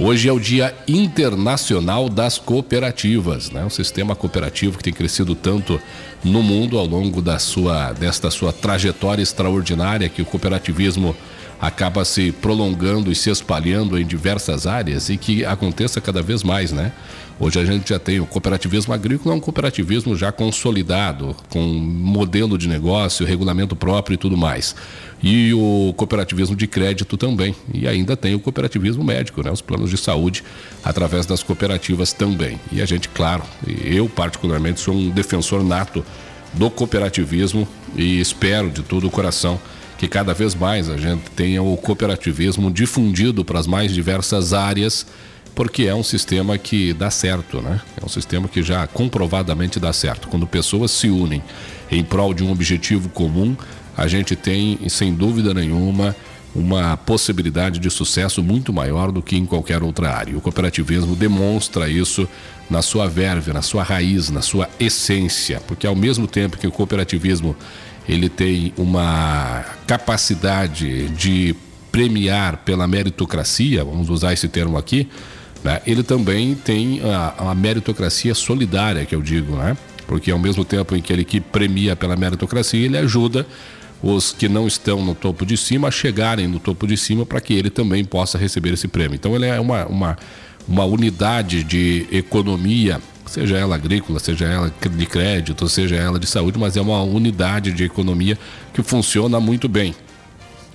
Hoje é o Dia Internacional das Cooperativas, né? Um sistema cooperativo que tem crescido tanto no mundo ao longo da sua, desta sua trajetória extraordinária que o cooperativismo acaba se prolongando e se espalhando em diversas áreas e que aconteça cada vez mais, né? Hoje a gente já tem o cooperativismo agrícola, é um cooperativismo já consolidado, com modelo de negócio, regulamento próprio e tudo mais. E o cooperativismo de crédito também. E ainda tem o cooperativismo médico, né? os planos de saúde através das cooperativas também. E a gente, claro, eu particularmente sou um defensor nato do cooperativismo e espero de todo o coração que cada vez mais a gente tenha o cooperativismo difundido para as mais diversas áreas porque é um sistema que dá certo, né? É um sistema que já comprovadamente dá certo. Quando pessoas se unem em prol de um objetivo comum, a gente tem, sem dúvida nenhuma, uma possibilidade de sucesso muito maior do que em qualquer outra área. O cooperativismo demonstra isso na sua verve, na sua raiz, na sua essência, porque ao mesmo tempo que o cooperativismo ele tem uma capacidade de premiar pela meritocracia, vamos usar esse termo aqui, né? Ele também tem a, a, meritocracia solidária, que eu digo, né? porque ao mesmo tempo em que ele que premia pela meritocracia, ele ajuda os que não estão no topo de cima a chegarem no topo de cima para que ele também possa receber esse prêmio. Então ele é uma, uma, uma unidade de economia, seja ela agrícola, seja ela de crédito, seja ela de saúde, mas é uma unidade de economia que funciona muito bem.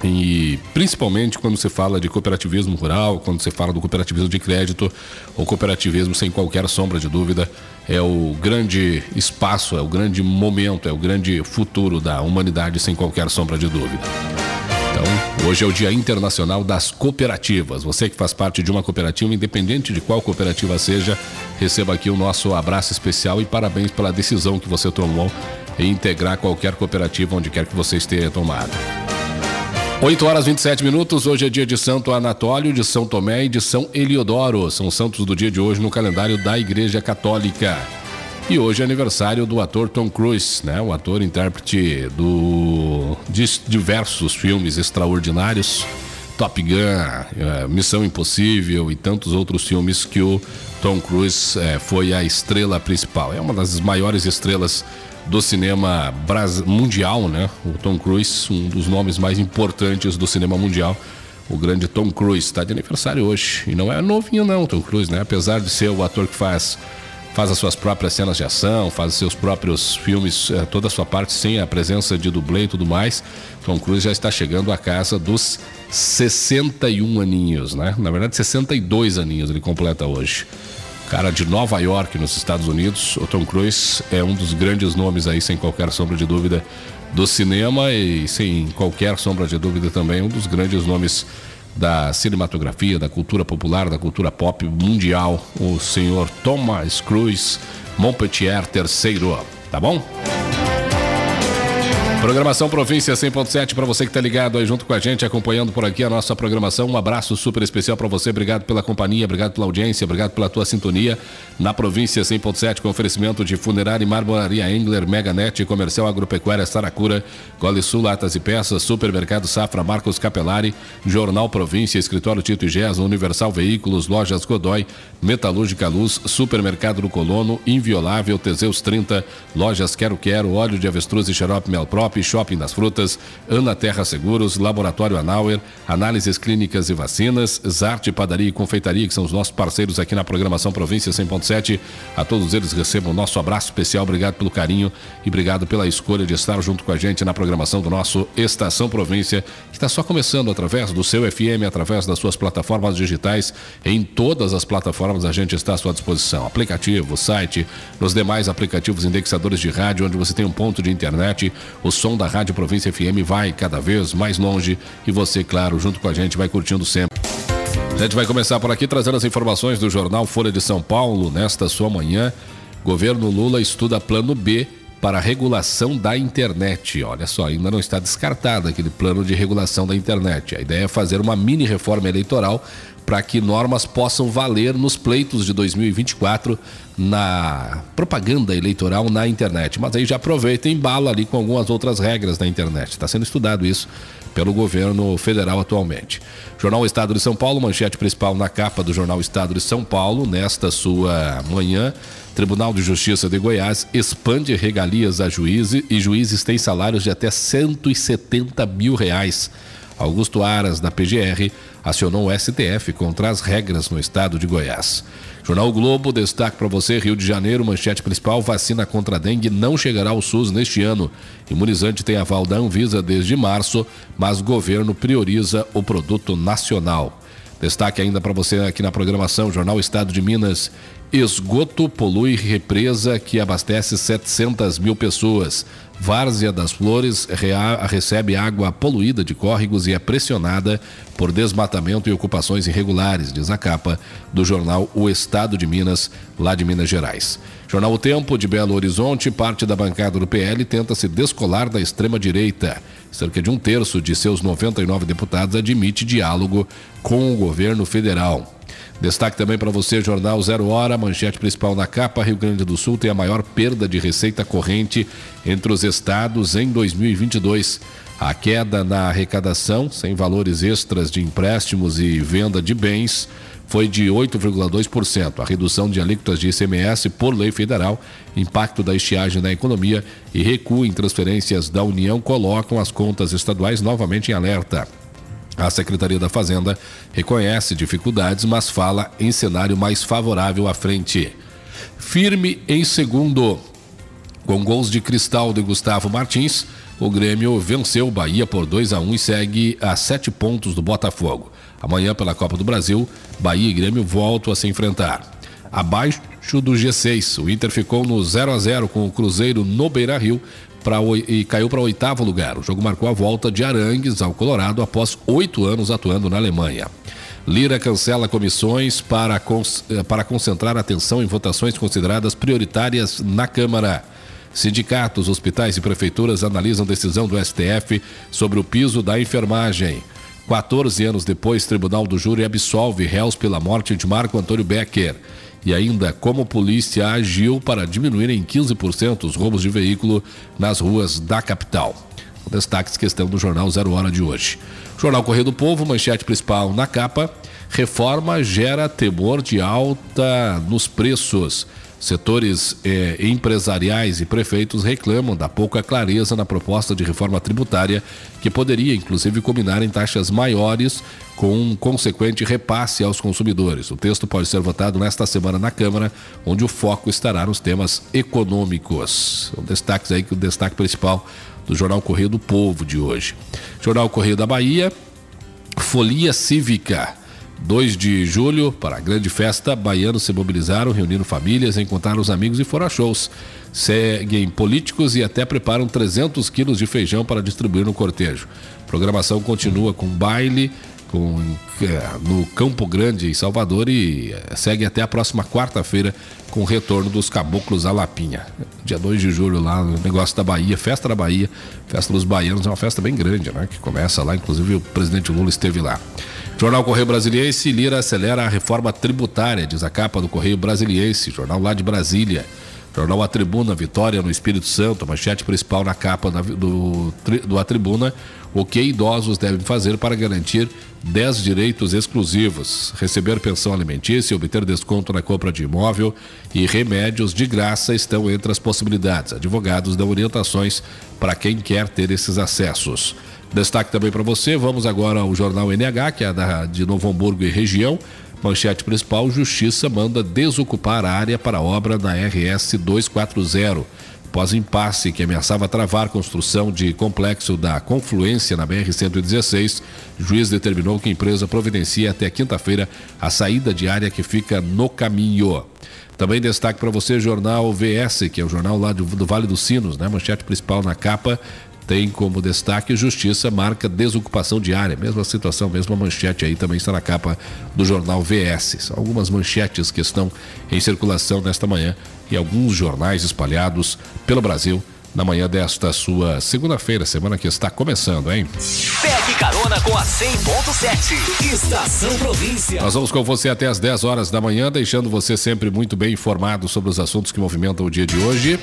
E principalmente quando se fala de cooperativismo rural, quando se fala do cooperativismo de crédito, o cooperativismo, sem qualquer sombra de dúvida, é o grande espaço, é o grande momento, é o grande futuro da humanidade, sem qualquer sombra de dúvida. Então, hoje é o Dia Internacional das Cooperativas. Você que faz parte de uma cooperativa, independente de qual cooperativa seja, receba aqui o nosso abraço especial e parabéns pela decisão que você tomou em integrar qualquer cooperativa onde quer que você esteja tomada. 8 horas 27 minutos. Hoje é dia de Santo Anatólio, de São Tomé e de São Eliodoro. São santos do dia de hoje no calendário da Igreja Católica. E hoje é aniversário do ator Tom Cruise, né? O ator intérprete do, de diversos filmes extraordinários. Top Gun, é, Missão Impossível e tantos outros filmes que o Tom Cruise é, foi a estrela principal. É uma das maiores estrelas do cinema mundial, né? O Tom Cruise, um dos nomes mais importantes do cinema mundial. O grande Tom Cruise está de aniversário hoje. E não é novinho não, Tom Cruise, né? Apesar de ser o ator que faz faz as suas próprias cenas de ação, faz seus próprios filmes, eh, toda a sua parte sem a presença de dublê e tudo mais. Tom Cruise já está chegando à casa dos 61 aninhos, né? Na verdade, 62 aninhos ele completa hoje cara de Nova York, nos Estados Unidos. O Tom Cruise é um dos grandes nomes aí, sem qualquer sombra de dúvida, do cinema e sem qualquer sombra de dúvida também um dos grandes nomes da cinematografia, da cultura popular, da cultura pop mundial, o senhor Thomas Cruise Montpellier III, tá bom? Programação Província 100.7 para você que está ligado aí junto com a gente, acompanhando por aqui a nossa programação. Um abraço super especial para você. Obrigado pela companhia, obrigado pela audiência, obrigado pela tua sintonia na Província 100.7 com oferecimento de funerária e marmoraria Engler, Meganet, Comercial Agropecuária Saracura, Gole Sul, Latas e Peças, Supermercado Safra, Marcos Capelari, Jornal Província, Escritório Tito e Gés, Universal Veículos, Lojas Godoy, Metalúrgica Luz, Supermercado do Colono, Inviolável, Teseus 30, Lojas Quero Quero, Óleo de Avestruz e Xarope Mel Shopping das Frutas, Ana Terra Seguros, Laboratório Anauer, Análises Clínicas e Vacinas, Zarte Padaria e Confeitaria, que são os nossos parceiros aqui na programação Província 100.7. A todos eles recebam o nosso abraço especial, obrigado pelo carinho e obrigado pela escolha de estar junto com a gente na programação do nosso Estação Província, que está só começando através do seu FM, através das suas plataformas digitais. Em todas as plataformas a gente está à sua disposição. Aplicativo, site, nos demais aplicativos indexadores de rádio, onde você tem um ponto de internet, os som da Rádio Província FM vai cada vez mais longe e você, claro, junto com a gente, vai curtindo sempre. A gente vai começar por aqui trazendo as informações do jornal Folha de São Paulo nesta sua manhã. Governo Lula estuda plano B para a regulação da internet. Olha só, ainda não está descartado aquele plano de regulação da internet. A ideia é fazer uma mini reforma eleitoral para que normas possam valer nos pleitos de 2024 na propaganda eleitoral na internet. Mas aí já aproveita e embala ali com algumas outras regras da internet. Está sendo estudado isso pelo governo federal atualmente. Jornal Estado de São Paulo, manchete principal na capa do Jornal Estado de São Paulo, nesta sua manhã. Tribunal de Justiça de Goiás expande regalias a juízes e juízes têm salários de até 170 mil reais. Augusto Aras, da PGR, acionou o STF contra as regras no estado de Goiás. Jornal Globo, destaque para você, Rio de Janeiro, manchete principal, vacina contra a dengue não chegará ao SUS neste ano. Imunizante tem aval da Anvisa desde março, mas governo prioriza o produto nacional. Destaque ainda para você aqui na programação, Jornal Estado de Minas. Esgoto polui represa que abastece 700 mil pessoas. Várzea das Flores recebe água poluída de córregos e é pressionada por desmatamento e ocupações irregulares, diz a capa do jornal O Estado de Minas, lá de Minas Gerais. Jornal O Tempo, de Belo Horizonte, parte da bancada do PL tenta se descolar da extrema-direita. Cerca de um terço de seus 99 deputados admite diálogo com o governo federal. Destaque também para você, Jornal Zero Hora, manchete principal na capa, Rio Grande do Sul tem a maior perda de receita corrente entre os estados em 2022. A queda na arrecadação, sem valores extras de empréstimos e venda de bens, foi de 8,2%. A redução de alíquotas de ICMS por lei federal, impacto da estiagem na economia e recuo em transferências da União colocam as contas estaduais novamente em alerta. A Secretaria da Fazenda reconhece dificuldades, mas fala em cenário mais favorável à frente. Firme em segundo. Com gols de cristal de Gustavo Martins, o Grêmio venceu o Bahia por 2 a 1 e segue a sete pontos do Botafogo. Amanhã, pela Copa do Brasil, Bahia e Grêmio voltam a se enfrentar. Abaixo do G6, o Inter ficou no 0 a 0 com o Cruzeiro no Beira Rio, pra, e caiu para oitavo lugar. O jogo marcou a volta de Arangues ao Colorado após oito anos atuando na Alemanha. Lira cancela comissões para, eh, para concentrar atenção em votações consideradas prioritárias na Câmara. Sindicatos, hospitais e prefeituras analisam decisão do STF sobre o piso da enfermagem. 14 anos depois, Tribunal do Júri absolve réus pela morte de Marco Antônio Becker e ainda como a polícia agiu para diminuir em 15% os roubos de veículo nas ruas da capital. Destaques questão do jornal Zero Hora de hoje. Jornal Correio do Povo, manchete principal na capa. Reforma gera temor de alta nos preços. Setores eh, empresariais e prefeitos reclamam da pouca clareza na proposta de reforma tributária, que poderia inclusive combinar em taxas maiores com um consequente repasse aos consumidores. O texto pode ser votado nesta semana na Câmara, onde o foco estará nos temas econômicos. São destaques aí que o destaque principal do Jornal Correio do Povo de hoje. Jornal Correio da Bahia, Folia Cívica. 2 de julho, para a grande festa, baianos se mobilizaram, reunindo famílias, encontraram os amigos e foram a shows. Seguem políticos e até preparam 300 quilos de feijão para distribuir no cortejo. A programação continua com baile com, é, no Campo Grande, em Salvador, e é, segue até a próxima quarta-feira com o retorno dos Caboclos à Lapinha. Dia 2 de julho, lá no negócio da Bahia, Festa da Bahia, Festa dos Baianos, é uma festa bem grande, né? Que começa lá, inclusive o presidente Lula esteve lá. Jornal Correio Brasiliense, Lira acelera a reforma tributária, diz a capa do Correio Brasiliense, jornal lá de Brasília. Jornal A Tribuna, Vitória no Espírito Santo, manchete principal na capa do, do A Tribuna, o que idosos devem fazer para garantir 10 direitos exclusivos, receber pensão alimentícia, obter desconto na compra de imóvel e remédios de graça estão entre as possibilidades. Advogados dão orientações para quem quer ter esses acessos. Destaque também para você, vamos agora ao jornal NH, que é da, de Novo Hamburgo e região. Manchete principal: Justiça manda desocupar a área para obra na RS 240. Após impasse que ameaçava travar construção de complexo da confluência na BR-116, juiz determinou que a empresa providencie até quinta-feira a saída de área que fica no caminho. Também destaque para você jornal VS, que é o jornal lá do Vale dos Sinos, né? Manchete principal na capa tem como destaque Justiça marca desocupação diária. Mesma situação, mesma manchete aí também está na capa do jornal VS. São algumas manchetes que estão em circulação nesta manhã e alguns jornais espalhados pelo Brasil na manhã desta sua segunda-feira, semana que está começando, hein? Pegue carona com a 100.7. Estação Província. Nós vamos com você até as 10 horas da manhã, deixando você sempre muito bem informado sobre os assuntos que movimentam o dia de hoje.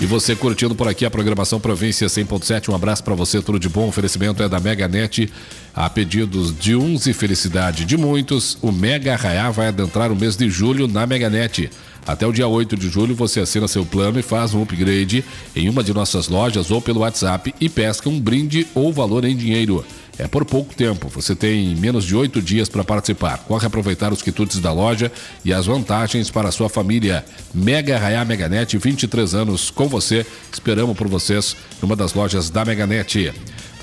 E você curtindo por aqui a programação Província 100.7. Um abraço para você, tudo de bom. O oferecimento é da MegaNet. A pedidos de uns e felicidade de muitos, o Mega Arraiá vai adentrar o mês de julho na MegaNet. Até o dia 8 de julho você assina seu plano e faz um upgrade em uma de nossas lojas ou pelo WhatsApp e pesca um brinde ou valor em dinheiro. É por pouco tempo, você tem menos de oito dias para participar. Corre aproveitar os quitutes da loja e as vantagens para a sua família. Mega Raiá Meganet, 23 anos com você. Esperamos por vocês numa das lojas da Meganet.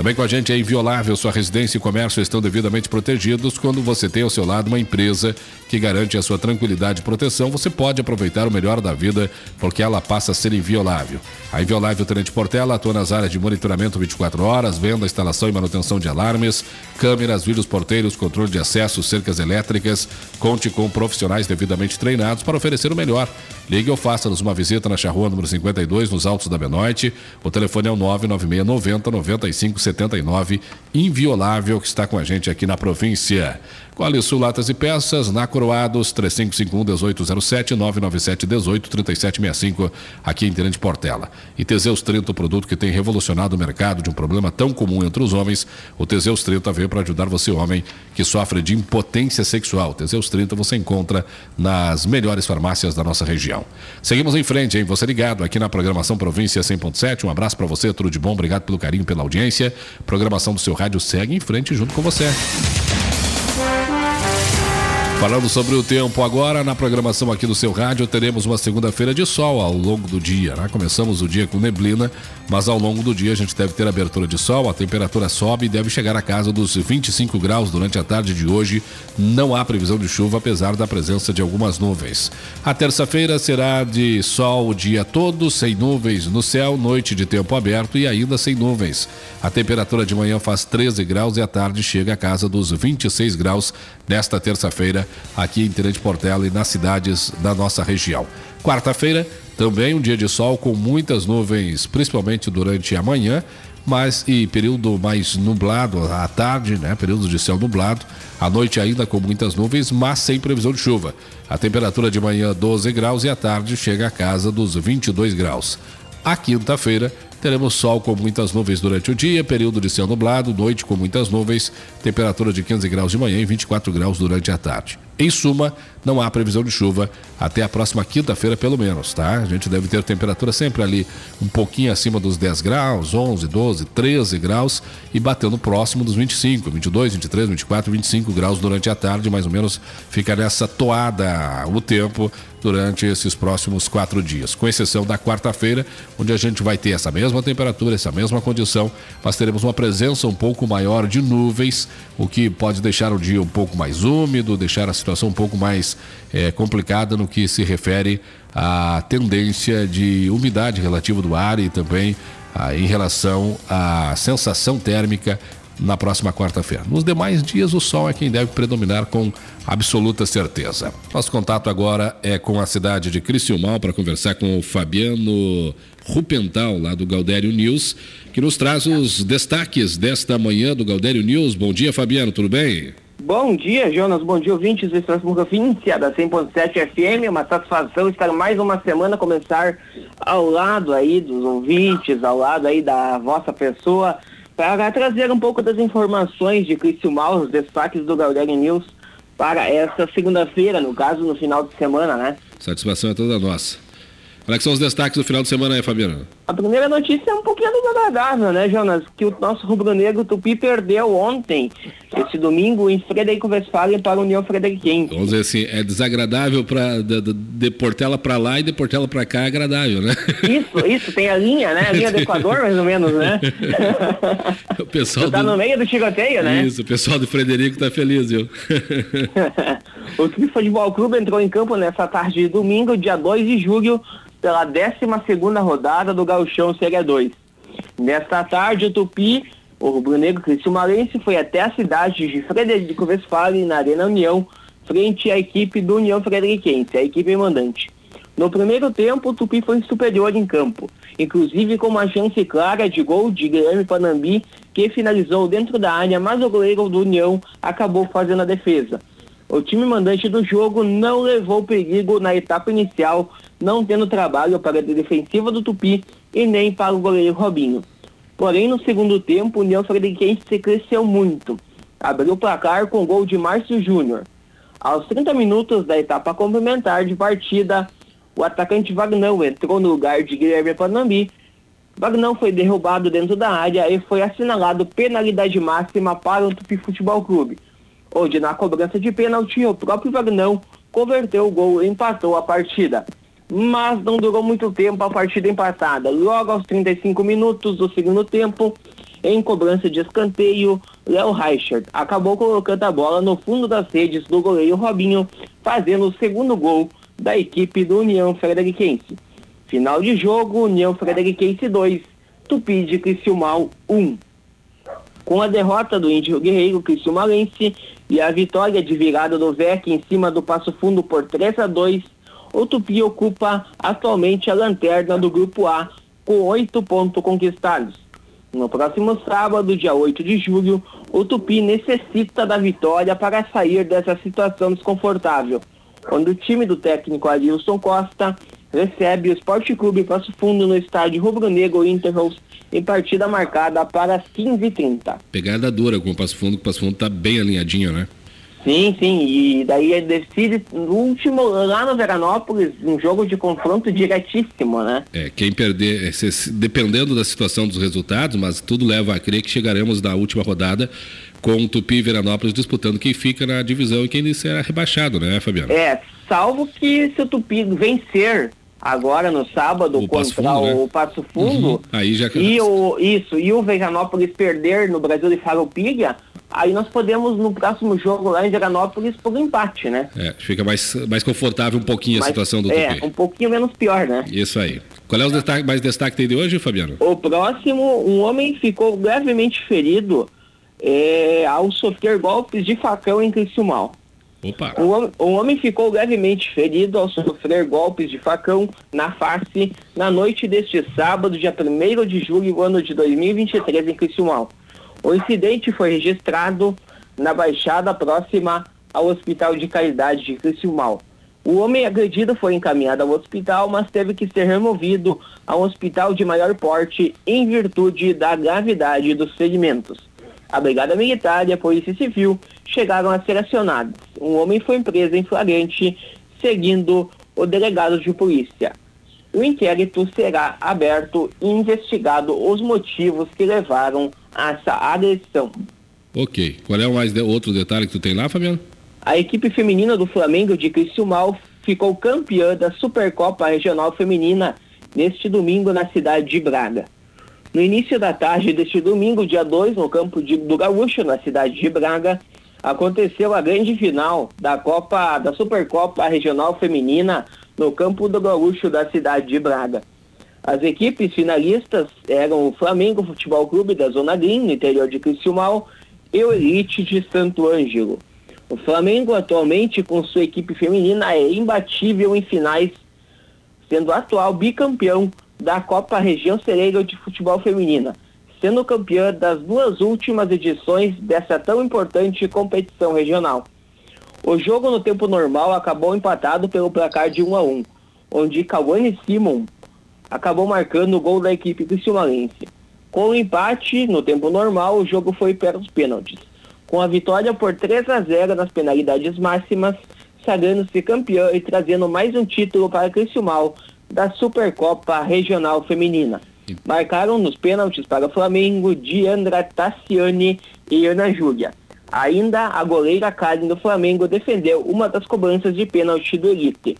Também com a gente é inviolável, sua residência e comércio estão devidamente protegidos. Quando você tem ao seu lado uma empresa que garante a sua tranquilidade e proteção, você pode aproveitar o melhor da vida, porque ela passa a ser inviolável. A Inviolável Tenente Portela atua nas áreas de monitoramento 24 horas, venda, instalação e manutenção de alarmes, câmeras, vídeos porteiros, controle de acesso, cercas elétricas. Conte com profissionais devidamente treinados para oferecer o melhor. Ligue ou faça-nos uma visita na Charrua número 52, nos Altos da Benoite. O telefone é o 996 90 95 79, inviolável, que está com a gente aqui na província. Qualisul Latas e Peças, na Coroados, 3551-1807, 997-18-3765, aqui em Tenente Portela. E Teseus 30, o produto que tem revolucionado o mercado de um problema tão comum entre os homens. O Teseus 30 veio para ajudar você, homem, que sofre de impotência sexual. Teseus 30 você encontra nas melhores farmácias da nossa região. Seguimos em frente, hein? Você ligado aqui na programação Província 100.7. Um abraço para você, tudo de bom. Obrigado pelo carinho, pela audiência. Programação do seu rádio segue em frente junto com você. Falando sobre o tempo agora, na programação aqui do seu rádio, teremos uma segunda-feira de sol ao longo do dia. Né? Começamos o dia com neblina, mas ao longo do dia a gente deve ter abertura de sol, a temperatura sobe e deve chegar a casa dos 25 graus durante a tarde de hoje. Não há previsão de chuva, apesar da presença de algumas nuvens. A terça-feira será de sol o dia todo, sem nuvens no céu, noite de tempo aberto e ainda sem nuvens. A temperatura de manhã faz 13 graus e a tarde chega a casa dos 26 graus nesta terça-feira aqui em Tenente Portela e nas cidades da nossa região. Quarta-feira, também um dia de sol com muitas nuvens, principalmente durante a manhã, mas e período mais nublado à tarde, né? Período de céu nublado. À noite ainda com muitas nuvens, mas sem previsão de chuva. A temperatura de manhã 12 graus e à tarde chega a casa dos 22 graus. A quinta-feira teremos sol com muitas nuvens durante o dia, período de céu nublado, noite com muitas nuvens, temperatura de 15 graus de manhã e 24 graus durante a tarde. Em suma, não há previsão de chuva até a próxima quinta-feira, pelo menos, tá? A gente deve ter temperatura sempre ali um pouquinho acima dos 10 graus, 11, 12, 13 graus e batendo próximo dos 25, 22, 23, 24, 25 graus durante a tarde, mais ou menos fica nessa toada o tempo durante esses próximos quatro dias, com exceção da quarta-feira, onde a gente vai ter essa mesma temperatura, essa mesma condição, mas teremos uma presença um pouco maior de nuvens, o que pode deixar o dia um pouco mais úmido, deixar a situação um pouco mais é, complicada no que se refere à tendência de umidade relativa do ar e também ah, em relação à sensação térmica na próxima quarta-feira. Nos demais dias, o sol é quem deve predominar com absoluta certeza. Nosso contato agora é com a cidade de Criciúmal para conversar com o Fabiano Rupental, lá do Galdério News, que nos traz os destaques desta manhã do Galdério News. Bom dia, Fabiano, tudo bem? Bom dia, Jonas. Bom dia, ouvintes do Estranho Província da 100.7 FM. Uma satisfação estar mais uma semana, começar ao lado aí dos ouvintes, ao lado aí da vossa pessoa, para trazer um pouco das informações de Criciúmal, os destaques do Galdério News para essa segunda-feira, no caso, no final de semana, né? Satisfação é toda nossa. Quais são os destaques do final de semana aí, Fabiano? A primeira notícia é um pouquinho desagradável, né, Jonas? Que o nosso rubro-negro Tupi perdeu ontem, esse domingo, em Frederico Westphalen para a União Frederiquense. Vamos dizer assim, é desagradável para de, de, Portela para lá e de Portela para cá é agradável, né? Isso, isso, tem a linha, né? A linha do Equador, mais ou menos, né? o pessoal tá do... no meio do tiroteio, né? Isso, o pessoal do Frederico tá feliz, viu? o Tupi Futebol Clube entrou em campo nessa tarde de domingo, dia 2 de julho, pela 12 rodada do Gauchão Série 2. Nesta tarde, o Tupi, o rubro-negro Malense, foi até a cidade de Frederico Westphalen, na Arena União, frente à equipe do União Frederiquense, a equipe mandante. No primeiro tempo, o Tupi foi superior em campo, inclusive com uma chance clara de gol de Guilherme Panambi que finalizou dentro da área, mas o goleiro do União acabou fazendo a defesa. O time mandante do jogo não levou perigo na etapa inicial, não tendo trabalho para a defensiva do Tupi e nem para o goleiro Robinho. Porém, no segundo tempo, o União Frederiquense cresceu muito. Abriu o placar com gol de Márcio Júnior. Aos 30 minutos da etapa complementar de partida, o atacante Vagnão entrou no lugar de Guilherme Panambi. Vagnão foi derrubado dentro da área e foi assinalado penalidade máxima para o Tupi Futebol Clube, onde na cobrança de pênalti o próprio Vagnão converteu o gol e empatou a partida. Mas não durou muito tempo a partida empatada. Logo aos 35 minutos do segundo tempo, em cobrança de escanteio, Léo Reichert acabou colocando a bola no fundo das redes do goleiro Robinho, fazendo o segundo gol da equipe do União Frederiquense. Final de jogo, União Frederiquense 2, Tupi de Criciúmal 1. Com a derrota do Índio Guerreiro Criciúmalense e a vitória de virada do VEC em cima do Passo Fundo por 3 a 2, o Tupi ocupa atualmente a lanterna do Grupo A com oito pontos conquistados. No próximo sábado, dia 8 de julho, o Tupi necessita da vitória para sair dessa situação desconfortável, quando o time do técnico Adilson Costa recebe o Esporte Clube Passo Fundo no estádio Rubro Negro Interros em partida marcada para as 15h30. Pegada dura com o Passo Fundo, o Passo Fundo está bem alinhadinho, né? Sim, sim, e daí ele decide no último, lá no Veranópolis, um jogo de confronto diretíssimo, né? É, quem perder, é, dependendo da situação dos resultados, mas tudo leva a crer que chegaremos na última rodada com o Tupi e Veranópolis disputando quem fica na divisão e quem será rebaixado, né, Fabiano? É, salvo que se o Tupi vencer agora no sábado o contra Fundo, né? o Passo Fundo uhum. aí já... e o isso e o Veranópolis perder no Brasil de Farroupilha aí nós podemos no próximo jogo lá em Veranópolis por um empate, né? É, fica mais, mais confortável um pouquinho a situação do É, Tupi. um pouquinho menos pior, né? Isso aí. Qual é o destaque, mais destaque de hoje, Fabiano? O próximo, um homem ficou levemente ferido é, ao sofrer golpes de facão em Criciúmal. Opa. O, o homem ficou levemente ferido ao sofrer golpes de facão na face na noite deste sábado, dia 1 de julho, ano de 2023, em Criciúmal. O incidente foi registrado na baixada próxima ao Hospital de Caridade de Criciúmal. O homem agredido foi encaminhado ao hospital, mas teve que ser removido a um hospital de maior porte em virtude da gravidade dos ferimentos. A Brigada Militar e a Polícia Civil chegaram a ser acionados. Um homem foi preso em flagrante, seguindo o delegado de polícia. O inquérito será aberto e investigado os motivos que levaram a essa agressão. Ok. Qual é o mais de, outro detalhe que tu tem lá, Fabiano? A equipe feminina do Flamengo de Criciúmal ficou campeã da Supercopa Regional Feminina neste domingo na cidade de Braga. No início da tarde deste domingo, dia 2, no campo de, do Gaúcho, na cidade de Braga, aconteceu a grande final da Copa da Supercopa Regional Feminina no campo do Gaúcho da cidade de Braga. As equipes finalistas eram o Flamengo Futebol Clube da Zona Green, no interior de Criciúmal, e o Elite de Santo Ângelo. O Flamengo atualmente com sua equipe feminina é imbatível em finais, sendo atual bicampeão da Copa Região Cereiro de Futebol Feminina, sendo campeã das duas últimas edições dessa tão importante competição regional. O jogo no tempo normal acabou empatado pelo placar de 1 a 1, onde Cauane Simon acabou marcando o gol da equipe criciúmalense. Com o empate no tempo normal, o jogo foi para os pênaltis. Com a vitória por 3 a 0 nas penalidades máximas, sagrando-se campeão e trazendo mais um título para Criciúmal da Supercopa Regional Feminina. Marcaram nos pênaltis para Flamengo Diandra Tassiani e Ana Júlia. Ainda a goleira Karen do Flamengo defendeu uma das cobranças de pênalti do Elite.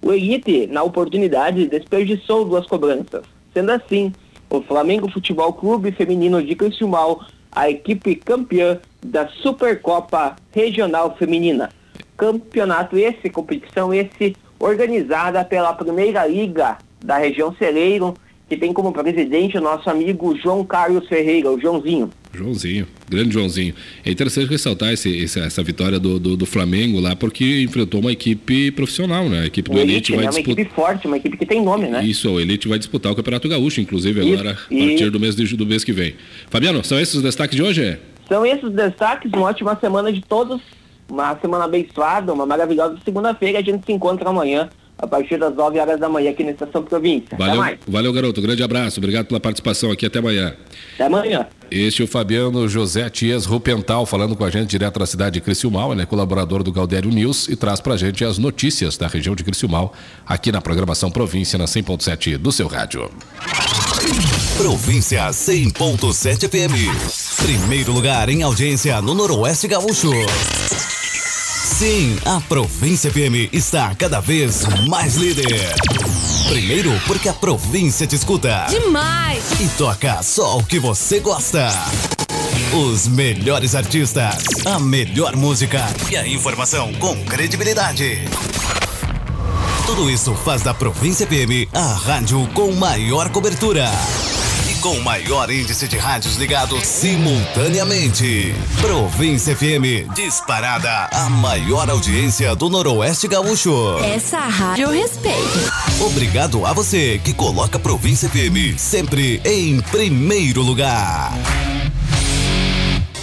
O Elite, na oportunidade, desperdiçou duas cobranças. Sendo assim, o Flamengo Futebol Clube Feminino de Criciúmal, a equipe campeã da Supercopa Regional Feminina. Campeonato esse, competição esse, organizada pela Primeira Liga da região Celeiro que tem como presidente o nosso amigo João Carlos Ferreira, o Joãozinho. Joãozinho, grande Joãozinho. É interessante ressaltar esse, essa vitória do, do, do, Flamengo lá, porque enfrentou uma equipe profissional, né? A equipe do Elite, Elite vai é uma equipe forte, uma equipe que tem nome, né? Isso, o Elite vai disputar o Campeonato Gaúcho, inclusive, Isso, agora, a partir do mês, de, do mês que vem. Fabiano, são esses os destaques de hoje? São esses os destaques, uma ótima semana de todos, uma semana abençoada, uma maravilhosa segunda-feira. A gente se encontra amanhã a partir das 9 horas da manhã aqui na Estação Província. Valeu, valeu, garoto. Grande abraço. Obrigado pela participação aqui. Até amanhã. Até amanhã. Este é o Fabiano José Tias Rupental falando com a gente direto da cidade de Criciúmal. Ele é colaborador do Galdério News e traz pra gente as notícias da região de Criciúmal aqui na programação Província na 100.7 do seu rádio. Província 100.7 FM. Primeiro lugar em audiência no Noroeste Gaúcho. Sim, a Província FM está cada vez mais líder. Primeiro, porque a província te escuta. Demais! E toca só o que você gosta. Os melhores artistas, a melhor música e a informação com credibilidade. Tudo isso faz da Província FM a rádio com maior cobertura com o maior índice de rádios ligados simultaneamente. Província FM, disparada a maior audiência do Noroeste Gaúcho. Essa rádio eu respeito. Obrigado a você que coloca Província FM sempre em primeiro lugar.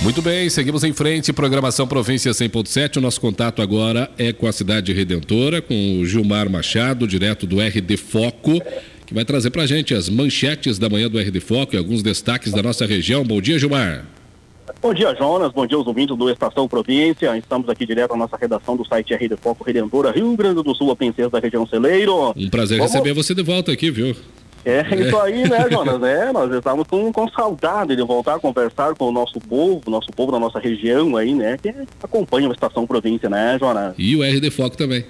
Muito bem, seguimos em frente, programação Província 100.7. O nosso contato agora é com a cidade redentora, com o Gilmar Machado, direto do RD Foco que vai trazer para a gente as manchetes da manhã do RD Foco e alguns destaques da nossa região. Bom dia, Gilmar. Bom dia, Jonas. Bom dia aos ouvintes do Estação Província. Estamos aqui direto à nossa redação do site RD Foco Redentora, Rio Grande do Sul, a princesa da região Celeiro. Um prazer Vamos... receber você de volta aqui, viu? É, isso aí, né, Jonas? É, nós estamos com, com saudade de voltar a conversar com o nosso povo, nosso povo da nossa região aí, né, que acompanha a Estação Província, né, Jonas? E o RD Foco também.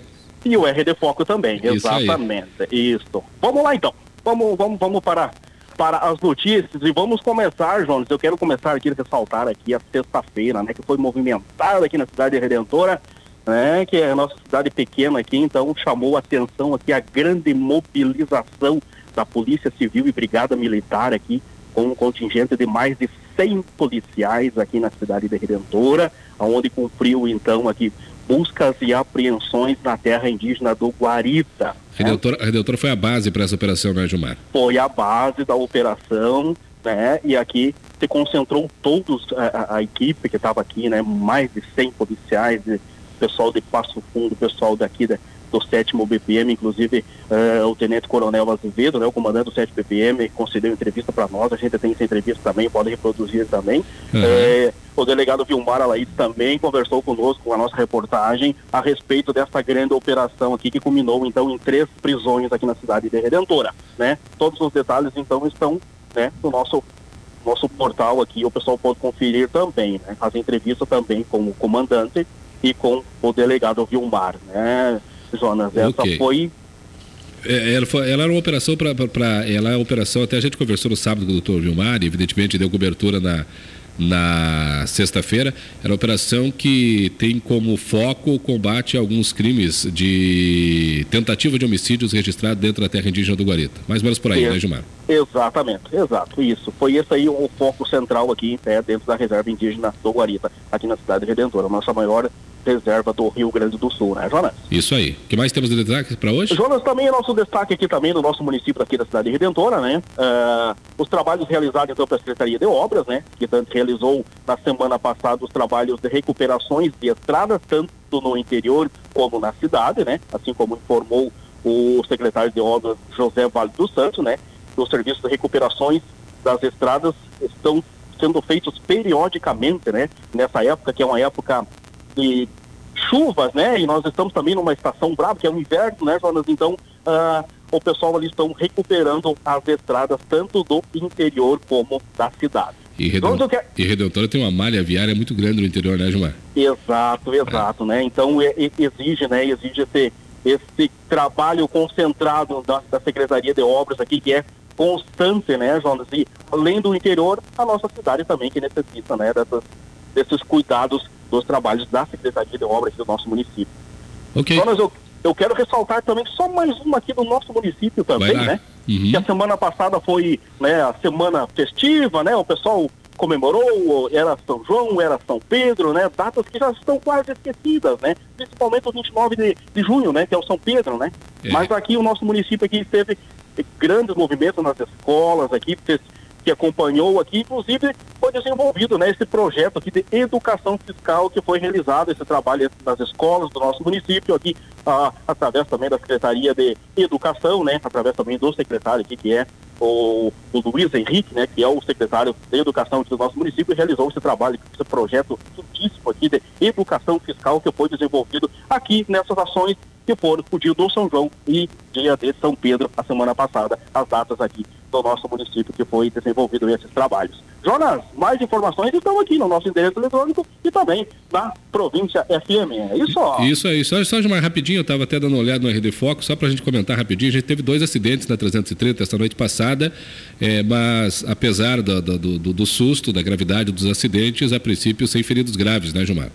E o RD Foco também, Isso exatamente. Aí. Isso. Vamos lá então. Vamos, vamos, vamos para, para as notícias e vamos começar, Jones. Eu quero começar aqui a ressaltar aqui a sexta-feira, né? Que foi movimentada aqui na cidade redentora, né? Que é a nossa cidade pequena aqui, então chamou a atenção aqui a grande mobilização da Polícia Civil e Brigada Militar aqui, com um contingente de mais de 100 policiais aqui na cidade de Redentora, onde cumpriu então aqui buscas e apreensões na terra indígena do Guarita. A Redentora foi a base para essa operação, né, Gilmar? Foi a base da operação, né? E aqui se concentrou todos a, a equipe que estava aqui, né? Mais de 100 policiais, pessoal de Passo Fundo, pessoal daqui da, do sétimo BPM, inclusive uh, o Tenente Coronel Azevedo, né, o comandante do 7 BPM, concedeu entrevista para nós, a gente tem essa entrevista também, pode reproduzir também. Uhum. É, o delegado Vilmar Alaíde também conversou conosco, com a nossa reportagem, a respeito dessa grande operação aqui, que culminou então em três prisões aqui na cidade de Redentora. Né? Todos os detalhes então estão né, no nosso nosso portal aqui, o pessoal pode conferir também, né? Fazer entrevista também com o comandante e com o delegado Vilmar, né? Jonas. Essa okay. foi é, ela, foi, ela era uma operação para. Ela é uma operação, até a gente conversou no sábado com o doutor Vilmar, e evidentemente deu cobertura na, na sexta-feira. Era uma operação que tem como foco o combate a alguns crimes de tentativa de homicídios registrados dentro da terra indígena do Guarita. Mais ou menos por aí, né, Gilmar? Exatamente, exato, isso. Foi esse aí o foco central aqui, né, dentro da reserva indígena do Guarita, aqui na cidade Redentora. Nossa maior reserva do Rio Grande do Sul, né, Jonas? Isso aí. O que mais temos de destaque para hoje? Jonas, também é nosso destaque aqui também no nosso município aqui da cidade Redentora, né? Uh, os trabalhos realizados então pela Secretaria de Obras, né? Que tanto realizou na semana passada os trabalhos de recuperações de estradas, tanto no interior como na cidade, né? Assim como informou o secretário de Obras José Vale dos Santos, né? Os serviços de recuperações das estradas estão sendo feitos periodicamente, né? Nessa época, que é uma época de chuvas, né? E nós estamos também numa estação brava, que é o inverno, né, Jonas? Então, uh, o pessoal ali estão recuperando as estradas tanto do interior como da cidade. E, Redentor, quero... e Redentora tem uma malha viária muito grande no interior, né, Gilmar? Exato, exato, é. né? Então é, exige, né? Exige esse, esse trabalho concentrado da, da Secretaria de Obras aqui, que é constante, né, Jonas? E além do interior, a nossa cidade também que necessita, né, dessas, desses cuidados dos trabalhos da Secretaria de Obras do nosso município. Ok. Jonas, eu, eu quero ressaltar também só mais uma aqui do nosso município também, né? uhum. que a semana passada foi né, a semana festiva, né? O pessoal comemorou, era São João, era São Pedro, né? Datas que já estão quase esquecidas, né? Principalmente o 29 de, de junho, né? Que é o São Pedro, né? É. Mas aqui o nosso município aqui teve grandes movimentos nas escolas aqui, que acompanhou aqui, inclusive foi desenvolvido né, esse projeto aqui de educação fiscal que foi realizado, esse trabalho nas escolas do nosso município aqui, ah, através também da Secretaria de Educação, né, através também do secretário aqui, que é o, o Luiz Henrique, né, que é o secretário de Educação do nosso município, realizou esse trabalho, esse projeto lindíssimo aqui de educação fiscal que foi desenvolvido aqui nessas ações que foram o dia do São João e dia de São Pedro, a semana passada, as datas aqui do nosso município que foi desenvolvido esses trabalhos. Jonas, mais informações estão aqui no nosso endereço eletrônico e também na província FM. É isso? Isso aí. Só, só mais rapidinho, eu estava até dando uma olhada no RD Foco, só para a gente comentar rapidinho. A gente teve dois acidentes na 330 esta noite passada, é, mas apesar do, do, do, do susto, da gravidade dos acidentes, a princípio sem feridos graves, né, Gilmar?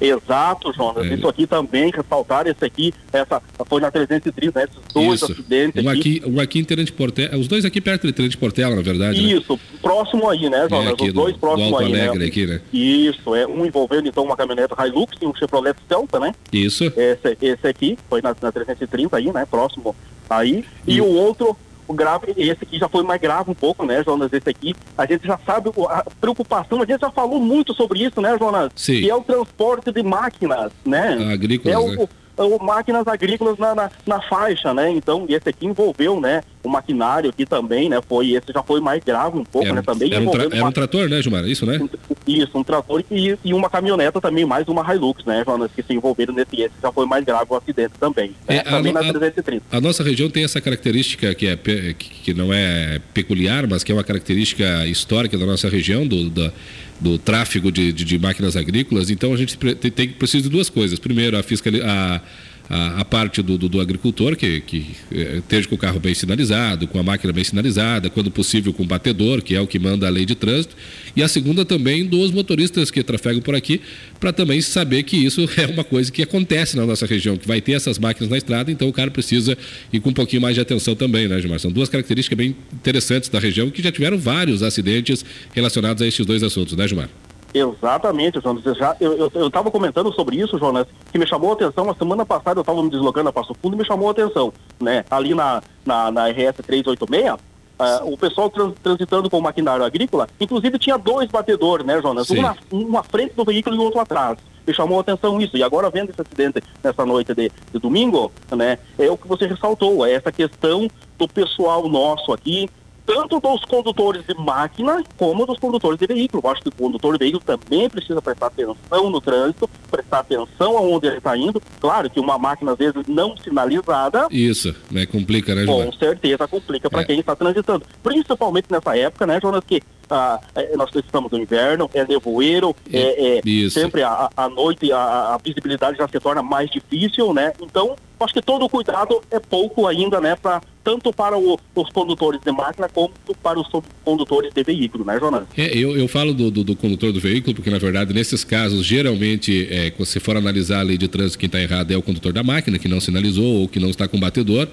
Exato, Jonas. É. Isso aqui também, ressaltar esse aqui, essa foi na 330, né? esses dois Isso. acidentes um aqui. Um aqui em Terente Portela, os dois aqui perto de Terente Portela, na verdade. Né? Isso, né? próximo aí, né, Jonas? É, os dois do, próximos do Alto aí, Alegre né? aqui, né? Isso, é um envolvendo então uma caminhonete Hilux e um Chevrolet Celta, né? Isso. Esse, esse aqui foi na, na 330 aí, né? Próximo aí. E, e o outro o grave, esse aqui já foi mais grave um pouco, né, Jonas? Esse aqui, a gente já sabe a preocupação, a gente já falou muito sobre isso, né, Jonas? Sim. Que é o transporte de máquinas, né? Agrícolas, é o, né? o, máquinas agrícolas na, na, na, faixa, né? Então, esse aqui envolveu, né, o maquinário aqui também, né? Foi, esse já foi mais grave um pouco, era, né? Também era um, tra era um trator, né, Gilmar? Isso, né? Isso, um trator e, e uma caminhoneta também, mais uma Hilux, né, Jonas, que se envolveram nesse, esse já foi mais grave o acidente também. Né? É, também a, na 330. A, a, nossa região tem essa característica que, é, que, que não é peculiar, mas que é uma característica histórica da nossa região, do, da, do tráfego de, de, de, máquinas agrícolas. Então a gente tem, tem, precisa de duas coisas. Primeiro, a fiscalização a, a parte do, do, do, agricultor, que, que é, esteja com o carro bem sinalizado, com a máquina bem sinalizada, quando possível com o batedor, que é o que manda a lei de trânsito, e a segunda também dos motoristas que trafegam por aqui, para também saber que isso é uma coisa que acontece na nossa região, que vai ter essas máquinas na estrada, então o cara precisa ir com um pouquinho mais de atenção também, né, Gilmar? São duas características bem interessantes da região que já tiveram vários acidentes relacionados a estes dois assuntos, né, Gilmar? Exatamente, Jonas. Eu estava comentando sobre isso, Jonas, que me chamou a atenção. A semana passada eu estava me deslocando a Passo Fundo e me chamou a atenção. Né? Ali na, na, na RS 386, uh, o pessoal trans, transitando com o maquinário agrícola, inclusive tinha dois batedores, né, Jonas? Um na, um frente do veículo e o outro atrás. Me chamou a atenção isso. E agora, vendo esse acidente nessa noite de, de domingo, né, é o que você ressaltou, é essa questão do pessoal nosso aqui, tanto dos condutores de máquina como dos condutores de veículo. Eu acho que o condutor de veículo também precisa prestar atenção no trânsito, prestar atenção aonde ele está indo. Claro que uma máquina, às vezes, não sinalizada. Isso, né? Complica, né, Jonas? Com certeza complica para é. quem está transitando. Principalmente nessa época, né, Jonas, que ah, é, nós estamos no inverno, é nevoeiro, é, é sempre a, a noite a, a, visibilidade já se torna mais difícil, né? Então, acho que todo o cuidado é pouco ainda, né, para tanto para o, os condutores de máquina como para os condutores de veículo, né, Jonas? É, eu, eu falo do, do, do, condutor do veículo, porque na verdade, nesses casos, geralmente, é, quando você for analisar a lei de trânsito, quem está errado é o condutor da máquina, que não sinalizou ou que não está com batedor,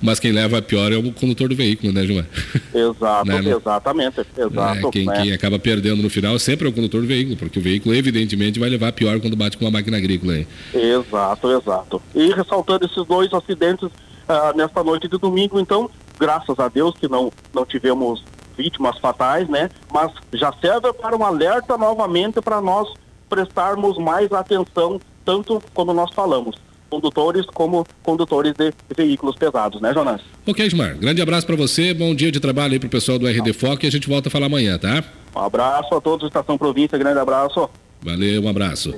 mas quem leva a pior é o condutor do veículo, né, Gilmar? Exato, né? exatamente, exato. É, quem, né? quem, acaba perdendo no final sempre é o condutor do veículo, porque o veículo, evidentemente, vai levar pior quando bate com uma máquina agrícola aí. Exato, exato. E ressaltando esses dois acidentes uh, nesta noite de domingo. Então, graças a Deus que não, não tivemos vítimas fatais, né? Mas já serve para um alerta novamente para nós prestarmos mais atenção, tanto como nós falamos, condutores como condutores de veículos pesados, né, Jonas? Ok, Ismar. Grande abraço para você, bom dia de trabalho aí para o pessoal do RD Foco e a gente volta a falar amanhã, tá? Um abraço a todos, Estação Província, grande abraço. Valeu, um abraço.